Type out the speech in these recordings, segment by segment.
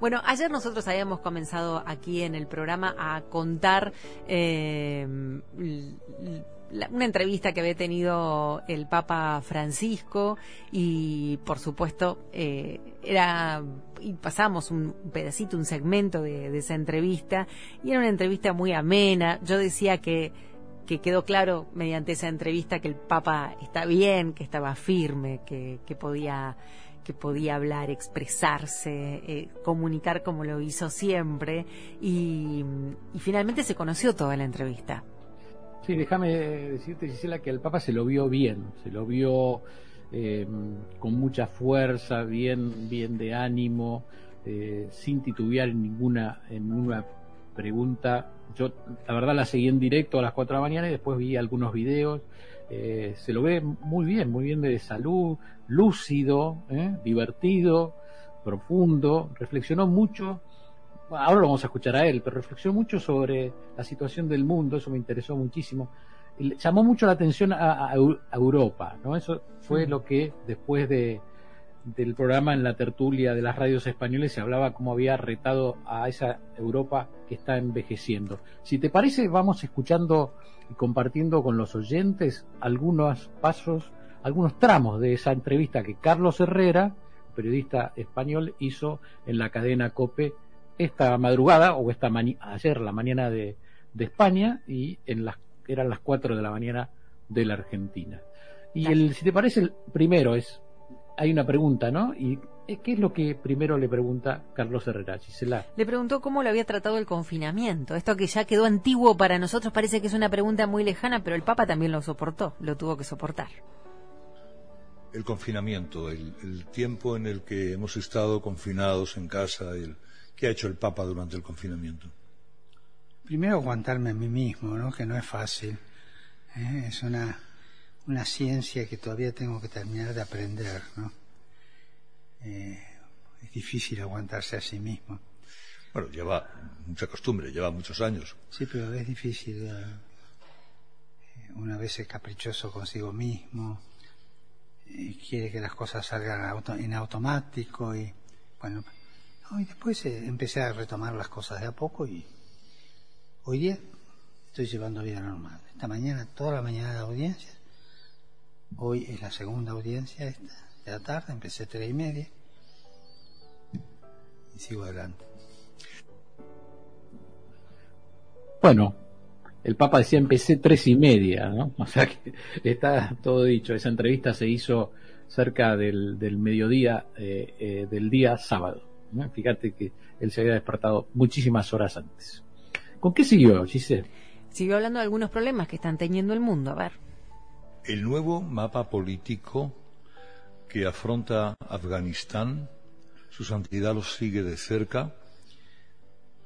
Bueno, ayer nosotros habíamos comenzado aquí en el programa a contar eh, una entrevista que había tenido el Papa Francisco y, por supuesto, eh, era y pasamos un pedacito, un segmento de, esa entrevista y era una entrevista muy amena. Yo decía que que quedó claro mediante esa entrevista que el Papa está bien, que estaba firme, que, que podía que podía hablar, expresarse, eh, comunicar como lo hizo siempre y, finalmente se conoció toda la entrevista. Sí, déjame decirte, Gisela, que el Papa se lo vio bien, se lo vio em, con mucha fuerza, bien, bien de ánimo, eh, sin titubear en ninguna, en ninguna pregunta. Yo, la verdad, la seguí en directo a las 4 de la mañana y después vi algunos videos. Eh, se lo ve muy bien, muy bien de salud, lúcido, ¿eh? divertido, profundo, reflexionó mucho, ahora lo vamos a escuchar a él, pero reflexionó mucho sobre la situación del mundo, eso me interesó muchísimo. llamó mucho la atención a, Europa, ¿no? Eso fue mm. lo que después de, del programa en la tertulia de las radios españoles se hablaba cómo había retado a esa Europa que está envejeciendo. Si te parece, vamos escuchando y compartiendo con los oyentes algunos pasos algunos tramos de esa entrevista que Carlos Herrera, periodista español, hizo en la cadena COPE esta madrugada, o esta ayer, la mañana de, España, y en las, eran las 4 de la mañana de la Argentina. Y el, si te parece, el primero es, hay una pregunta, ¿no? Y ¿Qué es lo que primero le pregunta Carlos Herrera, Gisela? Le preguntó cómo le había tratado el confinamiento. Esto que ya quedó antiguo para nosotros parece que es una pregunta muy lejana, pero el Papa también lo soportó, lo tuvo que soportar el confinamiento, el, tiempo en el que hemos estado confinados en casa, el, ¿qué ha hecho el Papa durante el confinamiento? Primero aguantarme a mí mismo, ¿no? que no es fácil. ¿eh? Es una, una ciencia que todavía tengo que terminar de aprender. ¿no? Eh, es difícil aguantarse a sí mismo. Bueno, lleva mucha costumbre, lleva muchos años. Sí, pero es difícil. Eh, una vez es caprichoso consigo mismo y quiere que las cosas salgan en automático y bueno y después eh, empecé a retomar las cosas de a poco y hoy día estoy llevando vida normal esta mañana toda la mañana de audiencias hoy es la segunda audiencia esta de la tarde empecé a tres y media y sigo adelante bueno el Papa decía empecé tres y media, ¿no? O sea que está todo dicho. Esa entrevista se hizo cerca del, mediodía eh, eh, del día sábado. Fíjate que él se había despertado muchísimas horas antes. ¿Con qué siguió, Giselle? Siguió hablando de algunos problemas que están teniendo el mundo. A ver. El nuevo mapa político que afronta Afganistán, su santidad lo sigue de cerca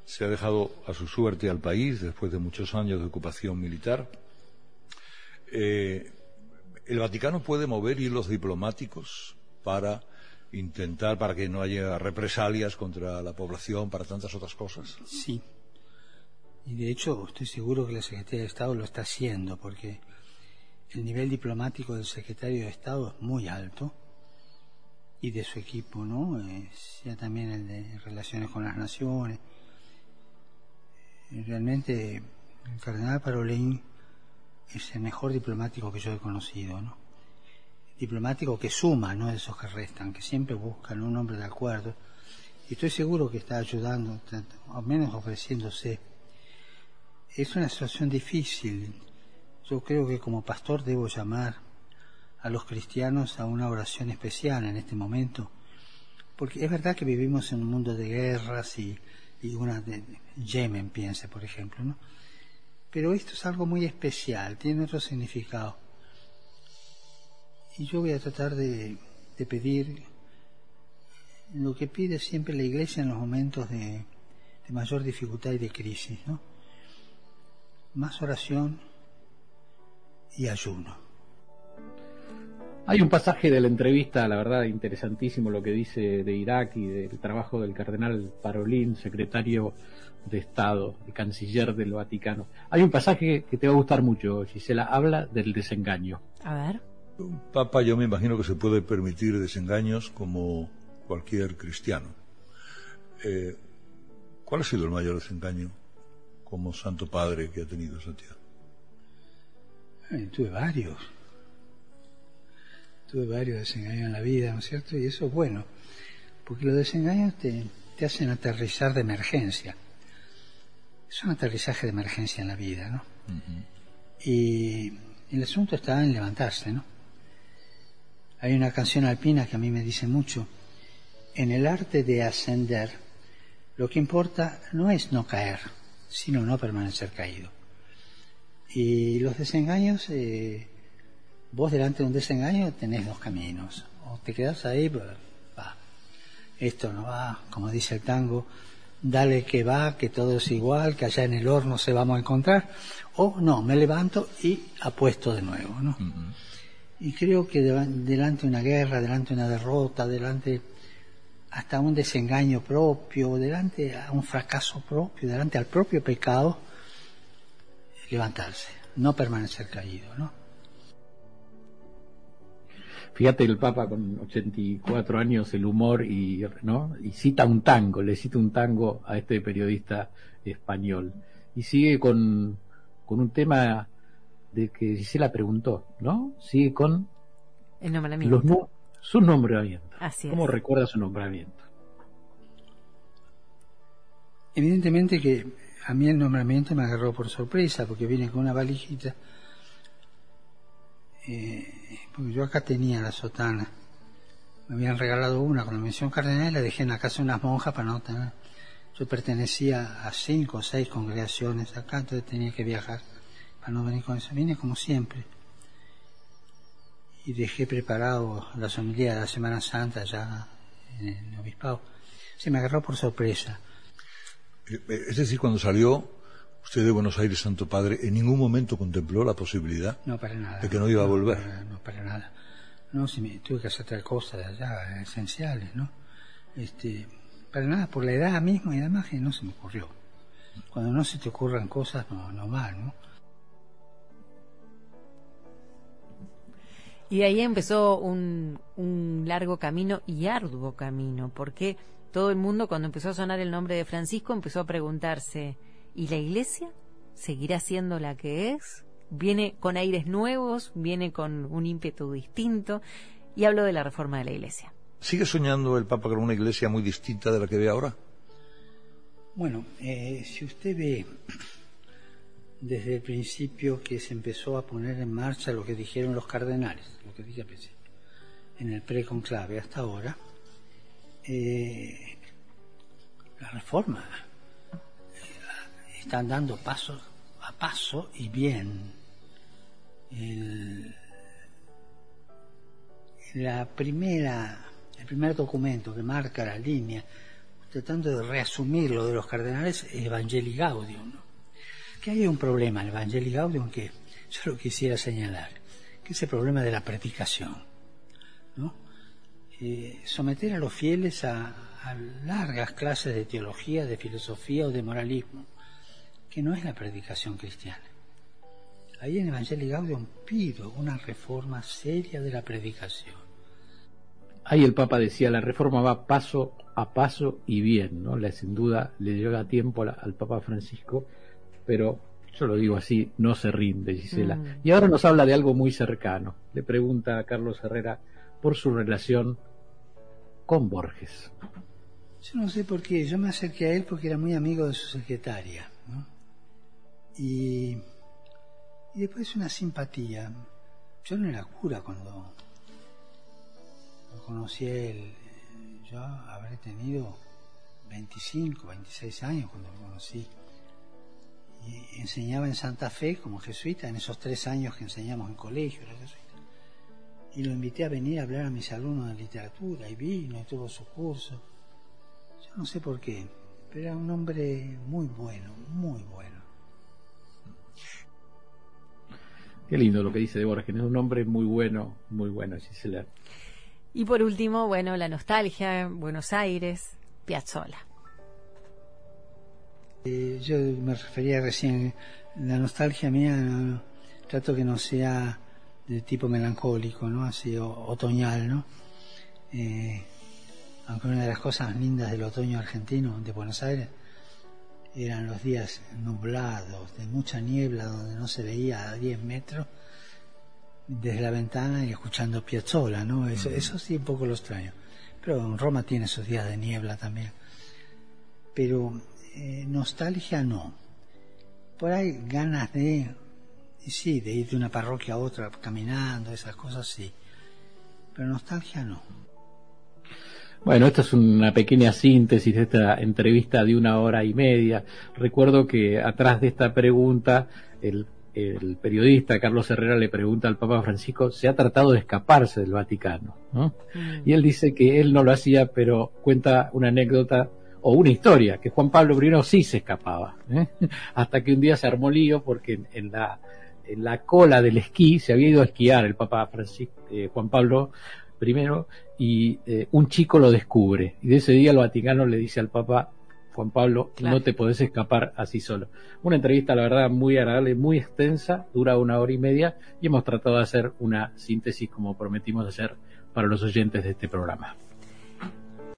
se ha dejado a su suerte al país después de muchos años de ocupación militar. Eh, el Vaticano puede mover hilos diplomáticos para intentar, para que no haya represalias contra la población, para tantas otras cosas. Sí. Y de hecho, estoy seguro que la Secretaría de Estado lo está haciendo, porque el nivel diplomático del secretario de Estado es muy alto y de su equipo, ¿no? ya también el de relaciones con las naciones realmente el cardenal Parolin es el mejor diplomático que yo he conocido, ¿no? Diplomático que suma, no esos que restan, que siempre buscan un hombre de acuerdo. Y estoy seguro que está ayudando, al menos ofreciéndose. Es una situación difícil. Yo creo que como pastor debo llamar a los cristianos a una oración especial en este momento. Porque es verdad que vivimos en un mundo de guerras y y una de Yemen, piense, por ejemplo, ¿no? Pero esto es algo muy especial, tiene otro significado. Y yo voy a tratar de, pedir lo que pide siempre la iglesia en los momentos de, de mayor dificultad y de crisis, ¿no? Más oración y ayuno. Hay un pasaje de la entrevista, la verdad, interesantísimo lo que dice de Irak y del trabajo del cardenal Parolín, secretario de Estado, de canciller del Vaticano. Hay un pasaje que te va a gustar mucho, Gisela, habla del desengaño. A ver. Un papa yo me imagino que se puede permitir desengaños como cualquier cristiano. Eh, ¿Cuál ha sido el mayor desengaño como Santo Padre que ha tenido Santiago? Tuve varios. Tuve varios desengaños en la vida, ¿no es cierto? Y eso es bueno, porque los desengaños te, te hacen aterrizar de emergencia. Es un aterrizaje de emergencia en la vida, ¿no? Y el asunto está en levantarse, ¿no? Hay una canción alpina que a mí me dice mucho. En el arte de ascender, lo que importa no es no caer, sino no permanecer caído. Y los desengaños, eh, vos delante de un desengaño tenés dos caminos. O te quedás ahí, pues, va, esto no va, como dice el tango, dale que va, que todo es igual, que allá en el horno se vamos a encontrar. O no, me levanto y apuesto de nuevo, ¿no? Y creo que delante de una guerra, delante de una derrota, delante hasta un desengaño propio, delante a un fracaso propio, delante al propio pecado, levantarse, no permanecer caído, ¿no? Fíjate el Papa con 84 años, el humor y, ¿no? y cita un tango, le cita un tango a este periodista español. Y sigue con, con un tema de que Gisela preguntó, ¿no? Sigue con El nombramiento. los su nombramiento. Así es. ¿Cómo recuerda su nombramiento? Evidentemente que a mí el nombramiento me agarró por sorpresa, porque vine con una valijita, eh, porque yo acá tenía la sotana, me habían regalado una con la mención cardenal y la dejé en la casa de unas monjas para no tener... Yo pertenecía a cinco o seis congregaciones acá, entonces tenía que viajar para no venir con eso. Vine como siempre. Y dejé preparado la familia de la Semana Santa ya en el obispado. Se me agarró por sorpresa. Eh, Es decir, cuando salió usted de Buenos Aires, Santo Padre, en ningún momento contempló la posibilidad No, para nada. de que no iba a volver. No, no, para nada. No, si me tuve que hacer tal cosa de allá, esenciales, ¿no? Este, para nada, por la edad misma y además que no se me ocurrió. Cuando no se te ocurran cosas, no, no van, ¿no? Y ahí empezó un, un largo camino y arduo camino, porque todo el mundo cuando empezó a sonar el nombre de Francisco empezó a preguntarse, ¿y la iglesia seguirá siendo la que es? ¿Viene con aires nuevos? ¿Viene con un ímpetu distinto? Y hablo de la reforma de la iglesia. ¿Sigue soñando el Papa con una iglesia muy distinta de la que ve ahora? Bueno, eh, si usted ve desde el principio que se empezó a poner en marcha lo que dijeron los cardenales, lo que dije al principio, en el preconclave hasta ahora, eh, la reforma están dando paso a paso y bien. El- la primera, el primer documento que marca la línea, tratando de reasumir lo de los cardenales, es Evangelii Gaudium. ¿no? Que hay un problema en Evangelii Gaudium que yo lo quisiera señalar, que es el problema de la predicación. ¿no? Eh, someter a los fieles a, a largas clases de teología, de filosofía o de moralismo, que no es la predicación cristiana. Ahí en Evangelii Gaudium pido una reforma seria de la predicación. Ahí el Papa decía, la reforma va paso a paso y bien, ¿no? La, sin duda le llega a tiempo la- al Papa Francisco, pero yo lo digo así, no se rinde, Gisela. Mm. Y ahora nos habla de algo muy cercano. Le pregunta a Carlos Herrera por su relación con Borges. Yo no sé por qué, yo me acerqué a él porque era muy amigo de su secretaria. ¿no? Y, y después una simpatía. Yo no era cura cuando lo conocí a él. Yo habré tenido 25, 26 años cuando lo conocí. Y enseñaba en Santa Fe como jesuita, en esos tres años que enseñamos en colegio. Y lo invité a venir a hablar a mis alumnos de literatura y vino y tuvo su curso. Yo no sé por qué, pero era un hombre muy bueno, muy bueno. Qué lindo lo que dice de Borges, es un hombre muy bueno, muy bueno, Gisela. Y por último, bueno, la nostalgia, Buenos Aires, Piazzola. Eh, yo me refería recién, la nostalgia mía, trato que no sea de tipo melancólico, ¿no? Así otoñal, ¿no? Eh, aunque una de las cosas lindas del otoño argentino, de Buenos Aires, eran los días nublados, de mucha niebla, donde no se veía a 10 metros desde la ventana y escuchando Piazzolla, ¿no? Eso, eso sí un poco lo extraño. Pero Roma tiene sus días de niebla también. Pero eh, nostalgia no. Por ahí ganas de, sí, de ir de una parroquia a otra caminando, esas cosas sí. Pero nostalgia no. Bueno, esta es una pequeña síntesis de esta entrevista de una hora y media. Recuerdo que atrás de esta pregunta, el, el periodista Carlos Herrera le pregunta al Papa Francisco, ¿se ha tratado de escaparse del Vaticano? ¿no? Mm. Y él dice que él no lo hacía, pero cuenta una anécdota o una historia, que Juan Pablo I sí se escapaba, ¿eh? hasta que un día se armó lío porque en, la, en la cola del esquí se había ido a esquiar el Papa Francisco, eh, Juan Pablo I y eh, un chico lo descubre y de ese día el Vaticano le dice al Papa Juan Pablo, no te podés escapar así solo. Una entrevista, la verdad, muy agradable, muy extensa, dura una hora y media y hemos tratado de hacer una síntesis como prometimos hacer para los oyentes de este programa.